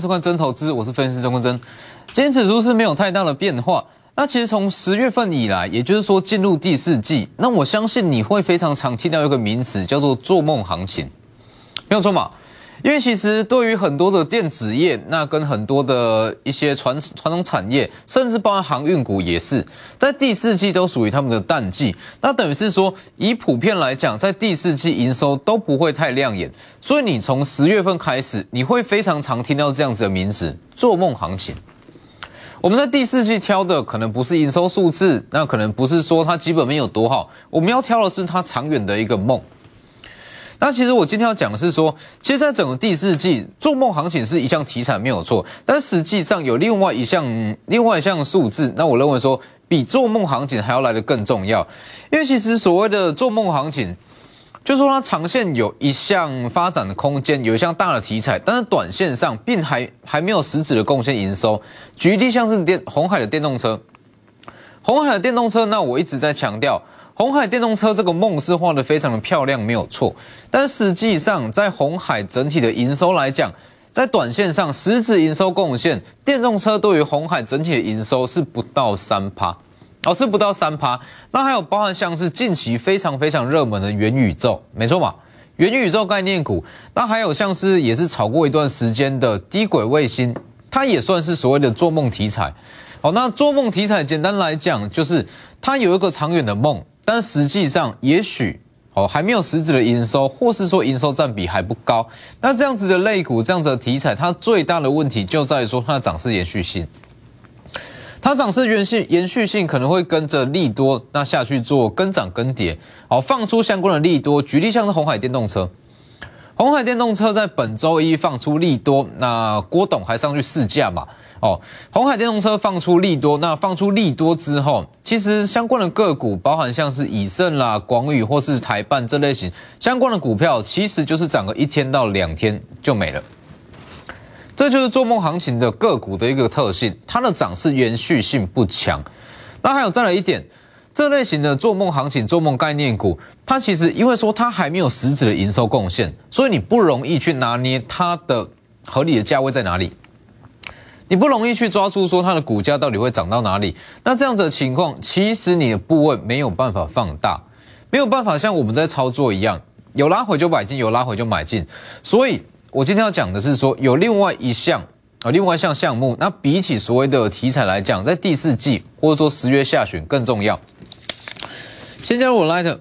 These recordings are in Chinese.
收看真投资，我是分析师钟国珍。今天指数是没有太大的变化。那其实从十月份以来，也就是说进入第四季，那我相信你会非常常听到一个名词，叫做做梦行情，没有错嘛？因为其实对于很多的电子业，那跟很多的一些传传统产业，甚至包含航运股也是，在第四季都属于他们的淡季。那等于是说，以普遍来讲，在第四季营收都不会太亮眼。所以你从十月份开始，你会非常常听到这样子的名字——做梦行情。我们在第四季挑的可能不是营收数字，那可能不是说它基本面有多好，我们要挑的是它长远的一个梦。那其实我今天要讲的是说，其实，在整个第四季做梦行情是一项题材没有错，但实际上有另外一项另外一项数字，那我认为说比做梦行情还要来得更重要，因为其实所谓的做梦行情，就说它长线有一项发展的空间，有一项大的题材，但是短线上并还还没有实质的贡献营收。举例像是电红海的电动车，红海的电动车，那我一直在强调。红海电动车这个梦是画的非常的漂亮，没有错。但实际上，在红海整体的营收来讲，在短线上实质营收贡献，电动车对于红海整体的营收是不到三趴，哦，是不到三趴。那还有包含像是近期非常非常热门的元宇宙，没错嘛？元宇宙概念股。那还有像是也是炒过一段时间的低轨卫星，它也算是所谓的做梦题材。好，那做梦题材简单来讲，就是它有一个长远的梦。但实际上，也许哦还没有实质的营收，或是说营收占比还不高。那这样子的类股，这样子的题材，它最大的问题就在于说它的涨势延续性。它涨势延续延续性可能会跟着利多那下去做跟涨跟跌。好，放出相关的利多，举例像是红海电动车。红海电动车在本周一放出利多，那郭董还上去试驾嘛？哦，红海电动车放出利多，那放出利多之后，其实相关的个股，包含像是以盛啦、广宇或是台办这类型相关的股票，其实就是涨个一天到两天就没了。这就是做梦行情的个股的一个特性，它的涨势延续性不强。那还有再来一点，这类型的做梦行情、做梦概念股，它其实因为说它还没有实质的营收贡献，所以你不容易去拿捏它的合理的价位在哪里。你不容易去抓住说它的股价到底会涨到哪里，那这样子的情况，其实你的部位没有办法放大，没有办法像我们在操作一样，有拉回就买进，有拉回就买进。所以我今天要讲的是说，有另外一项啊，另外一项项目，那比起所谓的题材来讲，在第四季或者说十月下旬更重要。先加入我 Light。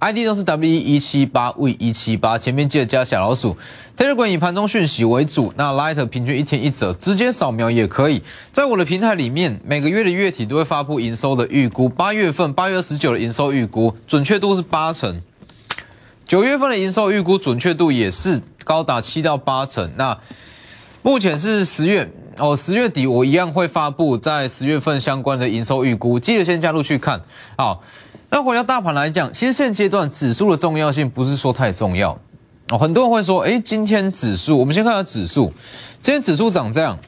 ID 都是 W 一七八 V 一七八，前面记得加小老鼠。Telegram 以盘中讯息为主，那 Light 平均一天一折，直接扫描也可以。在我的平台里面，每个月的月底都会发布营收的预估。八月份八月二十九的营收预估准确度是八成，九月份的营收预估准确度也是高达七到八成。那目前是十月哦，十月底我一样会发布在十月份相关的营收预估，记得先加入去看。好。那回到大盘来讲，其实现阶段指数的重要性不是说太重要哦。很多人会说，哎，今天指数，我们先看下指数，今天指数涨这样，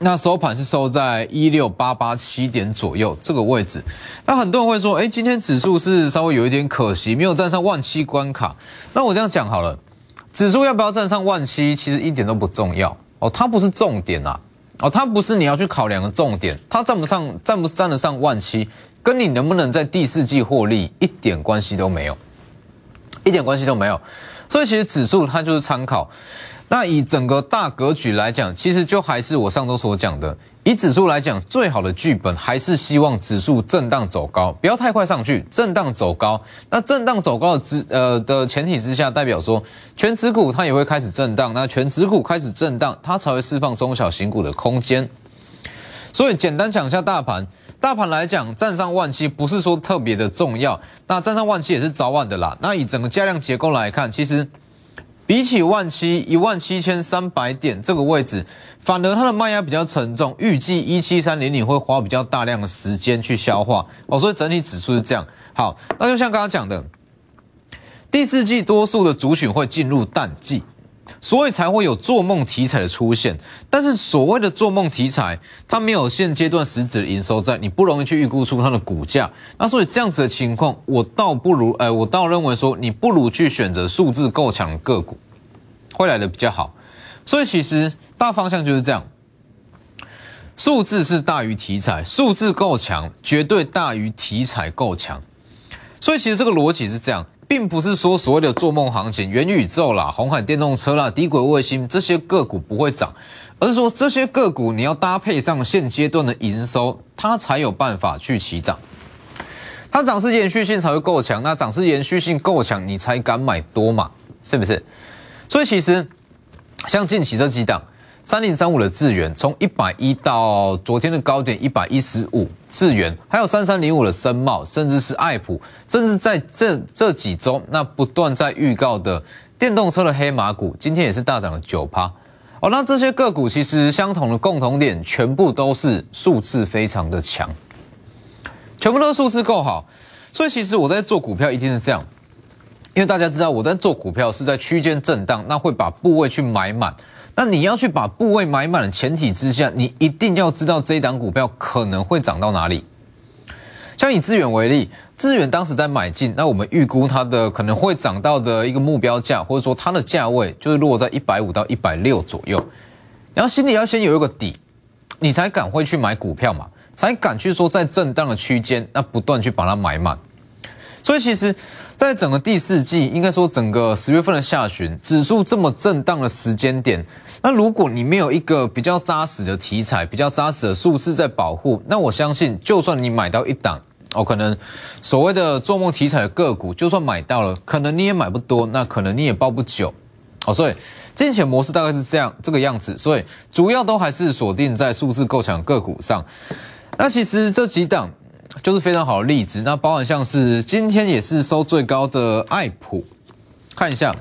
那收盘是收在一六八八七点左右这个位置。那很多人会说，哎，今天指数是稍微有一点可惜，没有站上万七关卡。那我这样讲好了，指数要不要站上万七，其实一点都不重要哦，它不是重点啊，哦，它不是你要去考量的重点，它站不上，站不站得上万七。跟你能不能在第四季获利一点关系都没有，一点关系都没有。所以其实指数它就是参考。那以整个大格局来讲，其实就还是我上周所讲的，以指数来讲，最好的剧本还是希望指数震荡走高，不要太快上去，震荡走高。那震荡走高的之呃的前提之下，代表说全指股它也会开始震荡。那全指股开始震荡，它才会释放中小型股的空间。所以简单讲一下大盘。大盘来讲，站上万七不是说特别的重要，那站上万七也是早晚的啦。那以整个加量结构来看，其实比起万七一万七千三百点这个位置，反而它的卖压比较沉重，预计一七三零零会花比较大量的时间去消化哦。所以整体指数是这样。好，那就像刚刚讲的，第四季多数的族群会进入淡季。所以才会有做梦题材的出现，但是所谓的做梦题材，它没有现阶段实质的营收在，你不容易去预估出它的股价。那所以这样子的情况，我倒不如，哎，我倒认为说，你不如去选择数字够强的个股，会来的比较好。所以其实大方向就是这样，数字是大于题材，数字够强，绝对大于题材够强。所以其实这个逻辑是这样，并不是说所谓的做梦行情、元宇宙啦、红海电动车啦、低轨卫星这些个股不会涨，而是说这些个股你要搭配上现阶段的营收，它才有办法去起涨。它涨势延续性才会够强，那涨势延续性够强，你才敢买多嘛，是不是？所以其实像近期这几档。三零三五的智源从一百一到昨天的高点一百一十五，智源还有三三零五的深茂，甚至是爱普，甚至在这这几周那不断在预告的电动车的黑马股，今天也是大涨了九趴。哦，那这些个股其实相同的共同点，全部都是数字非常的强，全部都是数字够好，所以其实我在做股票一定是这样，因为大家知道我在做股票是在区间震荡，那会把部位去买满。那你要去把部位买满的前提之下，你一定要知道这一档股票可能会涨到哪里。像以资源为例，资源当时在买进，那我们预估它的可能会涨到的一个目标价，或者说它的价位就是落在一百五到一百六左右。然后心里要先有一个底，你才敢会去买股票嘛，才敢去说在震荡的区间，那不断去把它买满。所以其实，在整个第四季，应该说整个十月份的下旬，指数这么震荡的时间点，那如果你没有一个比较扎实的题材、比较扎实的数字在保护，那我相信，就算你买到一档哦，可能所谓的做梦题材的个股，就算买到了，可能你也买不多，那可能你也抱不久哦。所以金钱模式大概是这样这个样子，所以主要都还是锁定在数字够强个股上。那其实这几档。就是非常好的例子，那包含像是今天也是收最高的爱普，看一下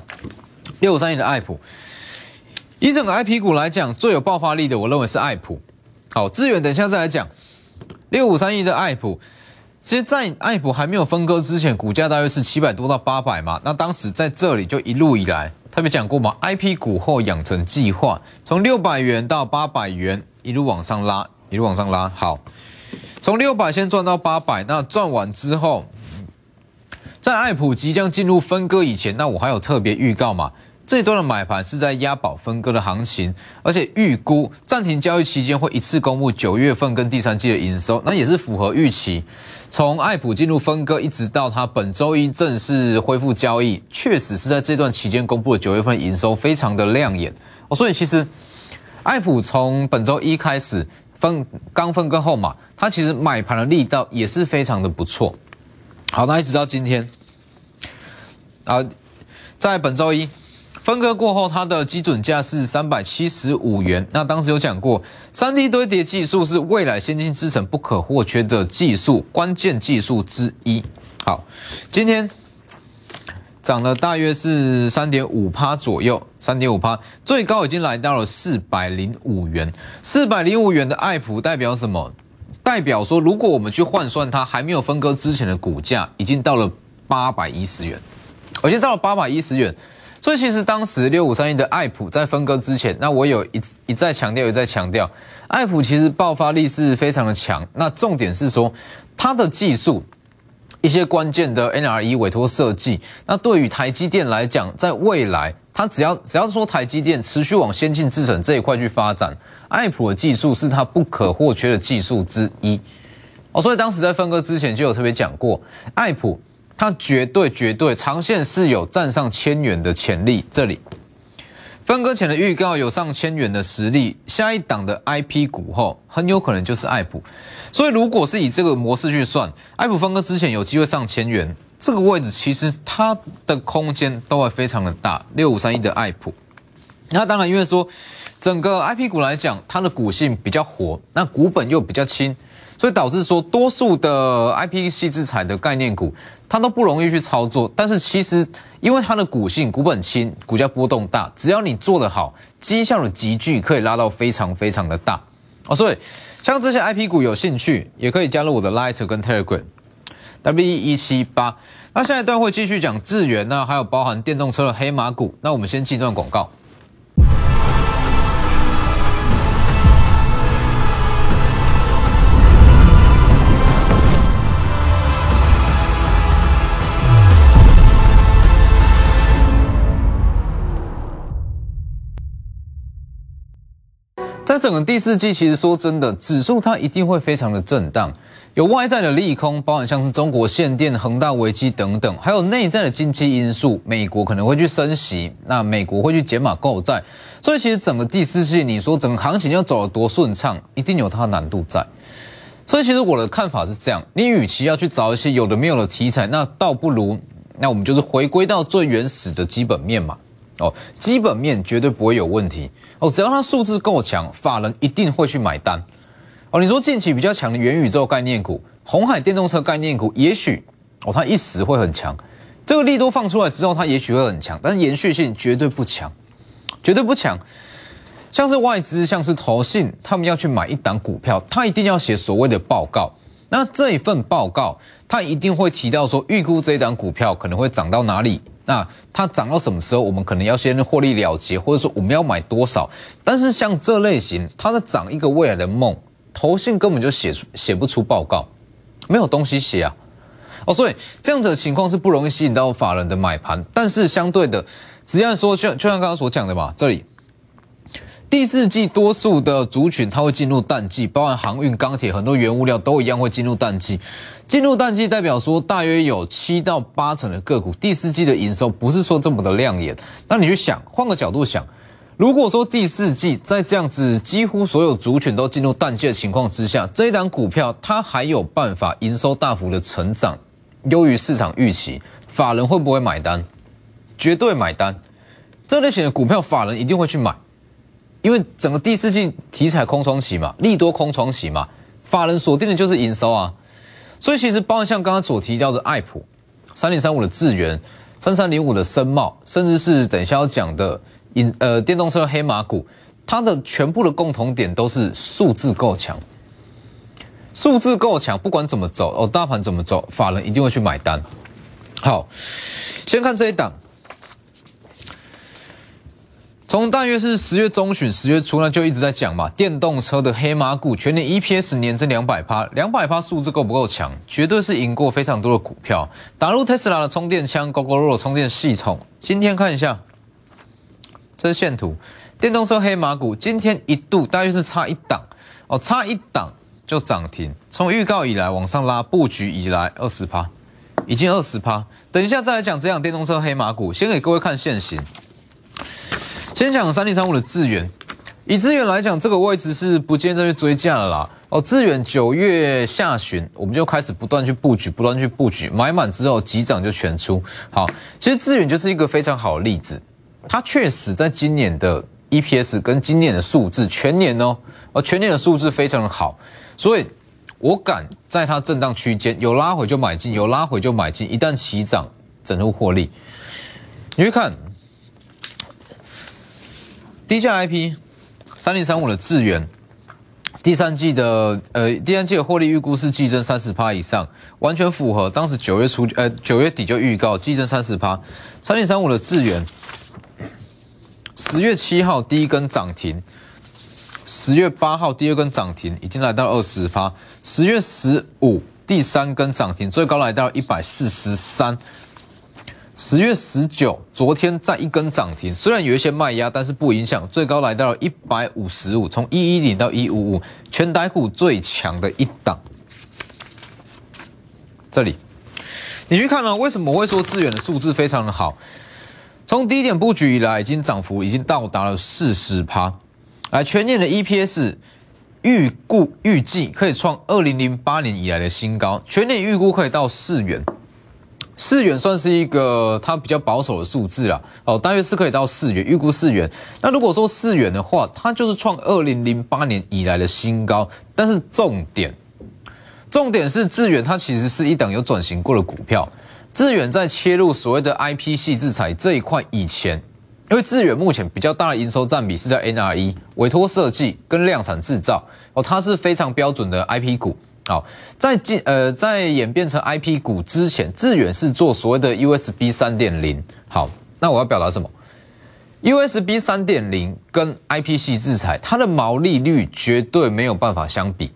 六五三一的爱普，以整个 I P 股来讲，最有爆发力的，我认为是爱普。好，资源等一下再来讲。六五三一的爱普，其实，在爱普还没有分割之前，股价大约是七百多到八百嘛。那当时在这里就一路以来，特别讲过嘛，I P 股后养成计划，从六百元到八百元，一路往上拉，一路往上拉。好。从六百先赚到八百，那赚完之后，在爱普即将进入分割以前，那我还有特别预告嘛？这一段的买盘是在押宝分割的行情，而且预估暂停交易期间会一次公布九月份跟第三季的营收，那也是符合预期。从爱普进入分割一直到它本周一正式恢复交易，确实是在这段期间公布的九月份营收非常的亮眼哦。所以其实爱普从本周一开始。分刚分割后嘛，它其实买盘的力道也是非常的不错。好，那一直到今天，啊，在本周一分割过后，它的基准价是三百七十五元。那当时有讲过，三 D 堆叠技术是未来先进制程不可或缺的技术，关键技术之一。好，今天。涨了大约是三点五趴左右，三点五趴，最高已经来到了四百零五元。四百零五元的爱普代表什么？代表说，如果我们去换算它还没有分割之前的股价，已经到了八百一十元，已经到了八百一十元。所以其实当时六五三一的爱普在分割之前，那我有一一再强调，一再强调，爱普其实爆发力是非常的强。那重点是说它的技术。一些关键的 NRE 委托设计，那对于台积电来讲，在未来，它只要只要说台积电持续往先进制程这一块去发展，爱普的技术是它不可或缺的技术之一。哦，所以当时在分割之前就有特别讲过，爱普它绝对绝对长线是有站上千元的潜力。这里。分割前的预告有上千元的实力，下一档的 IP 股后很有可能就是爱普，所以如果是以这个模式去算，爱普分割之前有机会上千元，这个位置其实它的空间都会非常的大。六五三一的爱普，那当然因为说整个 IP 股来讲，它的股性比较活，那股本又比较轻。所以导致说，多数的 I P 系制裁的概念股，它都不容易去操作。但是其实，因为它的股性股本轻，股价波动大，只要你做得好，绩效的集聚可以拉到非常非常的大哦。所以，像这些 I P 股有兴趣，也可以加入我的 Light 跟 Telegram W 一七八。那下一段会继续讲智源，那还有包含电动车的黑马股。那我们先进段广告。整个第四季其实说真的，指数它一定会非常的震荡，有外在的利空，包含像是中国限电、恒大危机等等，还有内在的经济因素，美国可能会去升息，那美国会去减码购债，所以其实整个第四季，你说整个行情要走得多顺畅，一定有它的难度在。所以其实我的看法是这样，你与其要去找一些有的没有的题材，那倒不如，那我们就是回归到最原始的基本面嘛。哦，基本面绝对不会有问题哦，只要它数字够强，法人一定会去买单。哦，你说近期比较强的元宇宙概念股、红海电动车概念股，也许哦它一时会很强，这个力度放出来之后，它也许会很强，但是延续性绝对不强，绝对不强。像是外资，像是投信，他们要去买一档股票，他一定要写所谓的报告。那这一份报告，他一定会提到说，预估这一档股票可能会涨到哪里。那它涨到什么时候，我们可能要先获利了结，或者说我们要买多少？但是像这类型，它在涨一个未来的梦，投信根本就写出写不出报告，没有东西写啊。哦，所以这样子的情况是不容易吸引到法人的买盘。但是相对的，只要说就就像刚刚所讲的嘛，这里。第四季多数的族群它会进入淡季，包含航运、钢铁很多原物料都一样会进入淡季。进入淡季代表说，大约有七到八成的个股第四季的营收不是说这么的亮眼。那你去想，换个角度想，如果说第四季在这样子几乎所有族群都进入淡季的情况之下，这一档股票它还有办法营收大幅的成长，优于市场预期，法人会不会买单？绝对买单。这类型的股票，法人一定会去买。因为整个第四季题材空窗期嘛，利多空窗期嘛，法人锁定的就是营收啊，所以其实包括像刚刚所提到的爱普、三零三五的智源、三三零五的深茂，甚至是等一下要讲的引呃电动车黑马股，它的全部的共同点都是数字够强，数字够强，不管怎么走哦，大盘怎么走，法人一定会去买单。好，先看这一档。从大约是十月中旬、十月初呢，就一直在讲嘛，电动车的黑马股全年 EPS 年增两百趴，两百趴数字够不够强？绝对是赢过非常多的股票。打入特斯拉的充电枪，GoGoRo 充电系统。今天看一下，这是线图，电动车黑马股今天一度大约是差一档哦，差一档就涨停。从预告以来往上拉，布局以来二十趴，已经二十趴。等一下再来讲这样电动车黑马股，先给各位看现形。先讲三零三五的资源，以资源来讲，这个位置是不建议再去追价了啦。哦，资源九月下旬我们就开始不断去布局，不断去布局，买满之后急涨就全出。好，其实资源就是一个非常好的例子，它确实在今年的 EPS 跟今年的数字全年哦，哦全年的数字非常的好，所以我敢在它震荡区间有拉回就买进，有拉回就买进，一旦起涨整入获利。你去看。低价 IP 三零三五的智源，第三季的呃第三季的获利预估是季增三十趴以上，完全符合当时九月初呃九月底就预告季增三十趴。三零三五的智源，十月七号第一根涨停，十月八号第二根涨停，已经来到二十趴。十月十五第三根涨停，最高来到一百四十三。十月十九，昨天再一根涨停，虽然有一些卖压，但是不影响，最高来到了一百五十五，从一一零到一五五，全台股最强的一档。这里，你去看啊，为什么会说资源的数字非常的好？从低点布局以来，已经涨幅已经到达了四十趴，来全年的 EPS 预估预计可以创二零零八年以来的新高，全年预估可以到四元。四元算是一个它比较保守的数字啦，哦，大约是可以到四元，预估四元。那如果说四元的话，它就是创二零零八年以来的新高。但是重点，重点是智远它其实是一档有转型过的股票。智远在切入所谓的 IP 系制裁这一块以前，因为智远目前比较大的营收占比是在 NRE 委托设计跟量产制造，哦，它是非常标准的 IP 股。好，在进呃在演变成 IP 股之前，致远是做所谓的 USB 三点零。好，那我要表达什么？USB 三点零跟 IP 系制裁，它的毛利率绝对没有办法相比。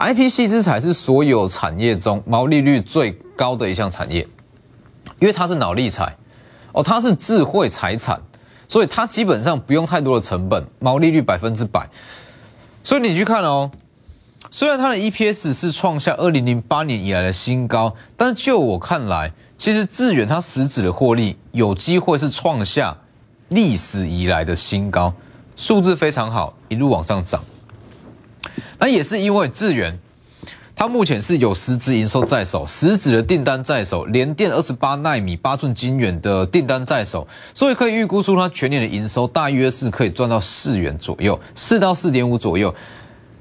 IP 系制裁是所有产业中毛利率最高的一项产业，因为它是脑力财哦，它是智慧财产，所以它基本上不用太多的成本，毛利率百分之百。所以你去看哦，虽然它的 EPS 是创下二零零八年以来的新高，但就我看来，其实智远它实质的获利有机会是创下历史以来的新高，数字非常好，一路往上涨。那也是因为智远。它目前是有实质营收在手，实质的订单在手，连电二十八纳米八寸晶圆的订单在手，所以可以预估出它全年的营收大约是可以赚到四元左右，四到四点五左右。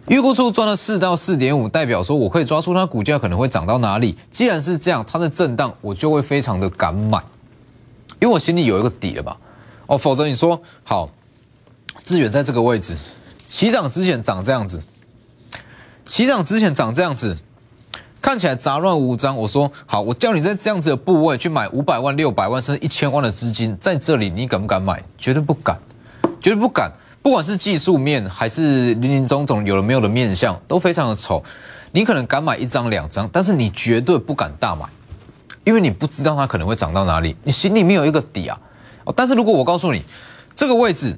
预估出赚了四到四点五，代表说我可以抓出它股价可能会涨到哪里。既然是这样，它的震荡我就会非常的敢买，因为我心里有一个底了吧？哦，否则你说好，资源在这个位置起涨之前涨这样子。起涨之前涨这样子，看起来杂乱无章。我说好，我叫你在这样子的部位去买五百万、六百万甚至一千万的资金，在这里你敢不敢买？绝对不敢，绝对不敢。不管是技术面还是林林总总有了没有的面相，都非常的丑。你可能敢买一张两张，但是你绝对不敢大买，因为你不知道它可能会涨到哪里，你心里面有一个底啊。哦，但是如果我告诉你这个位置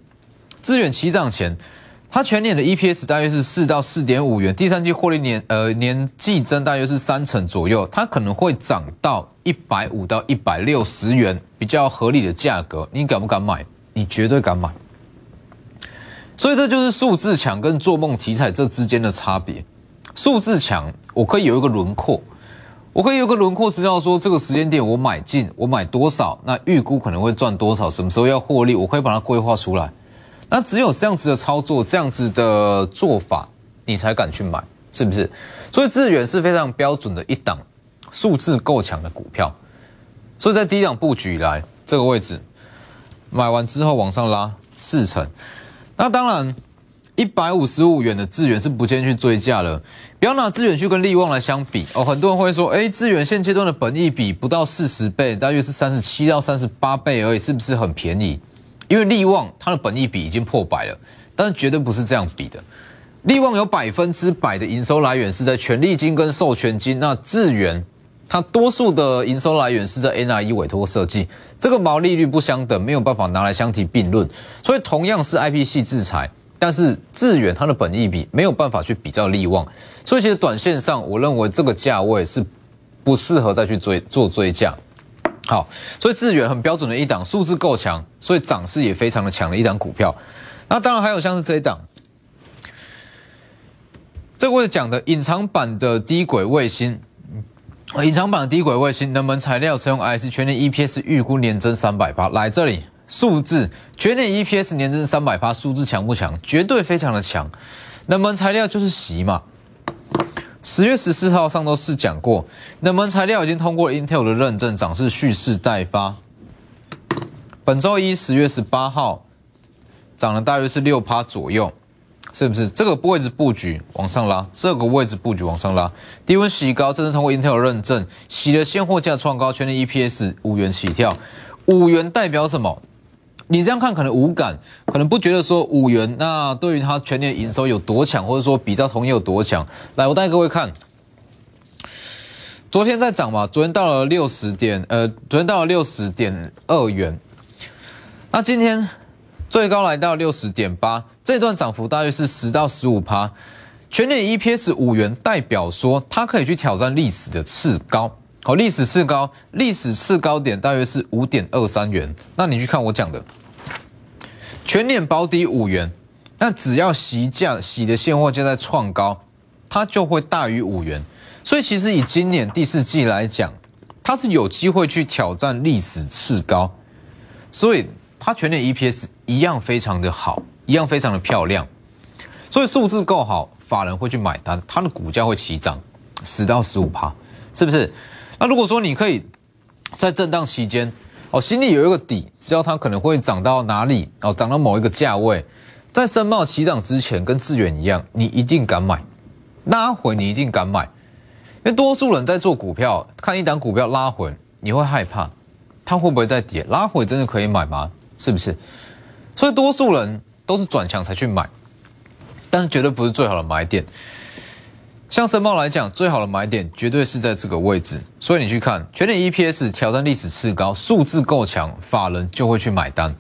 资源起涨前。它全年的 EPS 大约是四到四点五元，第三季获利年呃年季增大约是三成左右，它可能会涨到一百五到一百六十元，比较合理的价格，你敢不敢买？你绝对敢买。所以这就是数字强跟做梦题材这之间的差别。数字强，我可以有一个轮廓，我可以有个轮廓知道说这个时间点我买进，我买多少，那预估可能会赚多少，什么时候要获利，我可以把它规划出来。那只有这样子的操作，这样子的做法，你才敢去买，是不是？所以智远是非常标准的一档数字够强的股票，所以在低档布局以来，这个位置买完之后往上拉四成。那当然，一百五十五元的智远是不建议去追价了，不要拿智远去跟利旺来相比哦。很多人会说，哎，智远现阶段的本益比不到四十倍，大约是三十七到三十八倍而已，是不是很便宜？因为利旺它的本益比已经破百了，但是绝对不是这样比的。利旺有百分之百的营收来源是在权利金跟授权金，那智源它多数的营收来源是在 NRE 委托设计，这个毛利率不相等，没有办法拿来相提并论。所以同样是 IP 系制裁，但是致远它的本益比没有办法去比较利旺，所以其实短线上我认为这个价位是不适合再去追做追价。好，所以致远很标准的一档，数字够强，所以涨势也非常的强的一档股票。那当然还有像是这一档，这个位置讲的隐藏版的低轨卫星，隐藏版低轨卫星，能门材料采用 IC 全年 EPS 预估年增三百八，来这里数字全年 EPS 年增三百八，数字强不强？绝对非常的强。能门材料就是习嘛。十月十四号上周四讲过，冷门材料已经通过 Intel 的认证，涨势蓄势待发。本周一十月十八号涨了大约是六趴左右，是不是？这个位置布局往上拉，这个位置布局往上拉，低温洗高，这是通过 Intel 认证，洗的现货价创高，全年 EPS 五元起跳，五元代表什么？你这样看可能无感，可能不觉得说五元那对于它全年营收有多强，或者说比较同业有多强。来，我带各位看，昨天在涨嘛，昨天到了六十点，呃，昨天到了六十点二元，那今天最高来到六十点八，这段涨幅大约是十到十五趴，全年 EPS 五元，代表说它可以去挑战历史的次高。好，历史次高，历史次高点大约是五点二三元。那你去看我讲的，全年保底五元，那只要席价洗的现货价在创高，它就会大于五元。所以其实以今年第四季来讲，它是有机会去挑战历史次高，所以它全年 EPS 一样非常的好，一样非常的漂亮。所以数字够好，法人会去买单，它的股价会起涨十到十五趴，是不是？那如果说你可以在震荡期间，哦，心里有一个底，知道它可能会涨到哪里，哦，涨到某一个价位，在申茂起涨之前，跟致远一样，你一定敢买，拉回你一定敢买，因为多数人在做股票，看一档股票拉回，你会害怕，它会不会再跌？拉回真的可以买吗？是不是？所以多数人都是转强才去买，但是绝对不是最好的买点。像申茂来讲，最好的买点绝对是在这个位置，所以你去看全年 EPS 挑战历史次高，数字够强，法人就会去买单。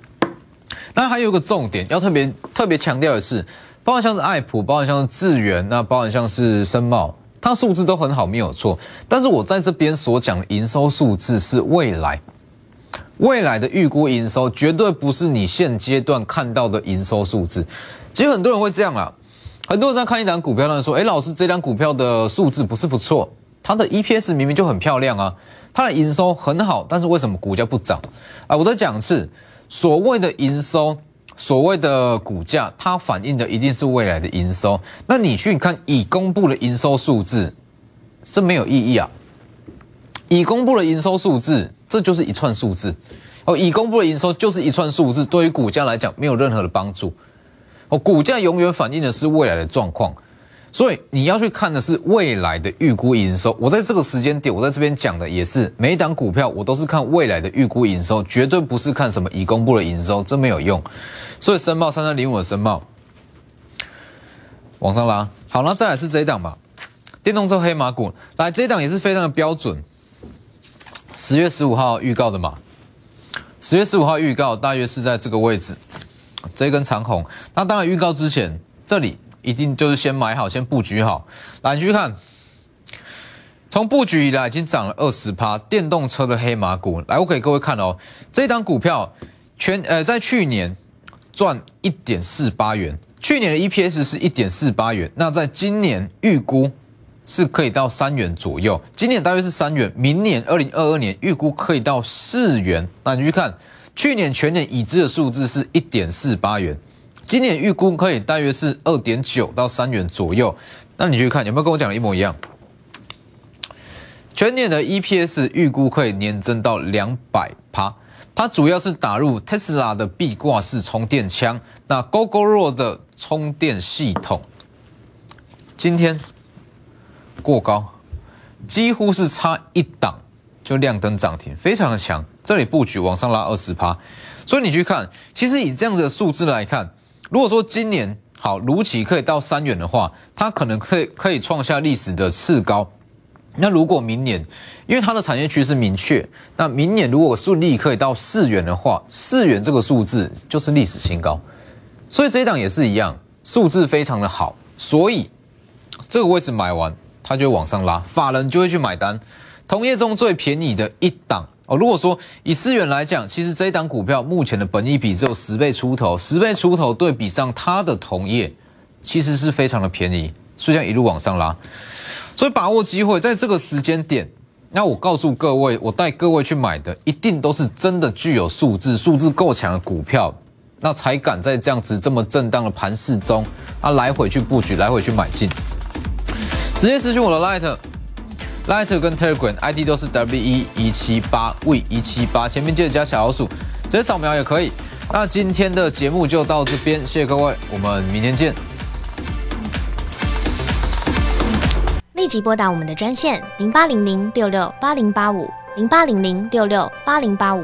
那还有个重点要特别特别强调的是，包含像是爱普，包含像是智源，那包含像是深茂，它数字都很好，没有错。但是我在这边所讲的营收数字是未来，未来的预估营收绝对不是你现阶段看到的营收数字。其实很多人会这样啦，很多人在看一档股票，他说：“哎，老师，这档股票的数字不是不错，它的 EPS 明明就很漂亮啊，它的营收很好，但是为什么股价不涨？”啊，我再讲一次，所谓的营收。所谓的股价，它反映的一定是未来的营收。那你去看已公布的营收数字，是没有意义啊。已公布的营收数字，这就是一串数字。哦，已公布的营收就是一串数字，对于股价来讲没有任何的帮助。哦，股价永远反映的是未来的状况。所以你要去看的是未来的预估营收。我在这个时间点，我在这边讲的也是每一档股票，我都是看未来的预估营收，绝对不是看什么已公布的营收，这没有用。所以申报三三零五的申报往上拉，好，那再来是这一档吧，电动车黑马股，来这一档也是非常的标准。十月十五号预告的嘛，十月十五号预告大约是在这个位置，这根长红。那当然预告之前这里。一定就是先买好，先布局好。来，你去看，从布局以来已经涨了二十趴，电动车的黑马股。来，我给各位看哦，这档股票全呃在去年赚一点四八元，去年的 EPS 是一点四八元，那在今年预估是可以到三元左右，今年大约是三元，明年二零二二年预估可以到四元。那你去看，去年全年已知的数字是一点四八元。今年预估可以大约是二点九到三元左右，那你去看有没有跟我讲的一模一样？全年的 EPS 预估可以年增到两百趴，它主要是打入 Tesla 的壁挂式充电枪，那 GoGoRo 的充电系统，今天过高，几乎是差一档就亮灯涨停，非常的强，这里布局往上拉二十趴，所以你去看，其实以这样子的数字来看。如果说今年好如期可以到三元的话，它可能可以可以创下历史的次高。那如果明年，因为它的产业趋势明确，那明年如果顺利可以到四元的话，四元这个数字就是历史新高。所以这一档也是一样，数字非常的好，所以这个位置买完，它就往上拉，法人就会去买单。同业中最便宜的一档。哦，如果说以思源来讲，其实这一档股票目前的本益比只有十倍出头，十倍出头对比上它的同业，其实是非常的便宜，所以这样一路往上拉，所以把握机会，在这个时间点，那我告诉各位，我带各位去买的，一定都是真的具有数字，数字够强的股票，那才敢在这样子这么震荡的盘势中，啊，来回去布局，来回去买进，直接私讯我的 light。Light 跟 Telegram ID 都是 W 一一七八 V 一七八，前面记得加小老鼠，直接扫描也可以。那今天的节目就到这边，谢谢各位，我们明天见。立即拨打我们的专线零八零零六六八零八五。零八零零六六八零八五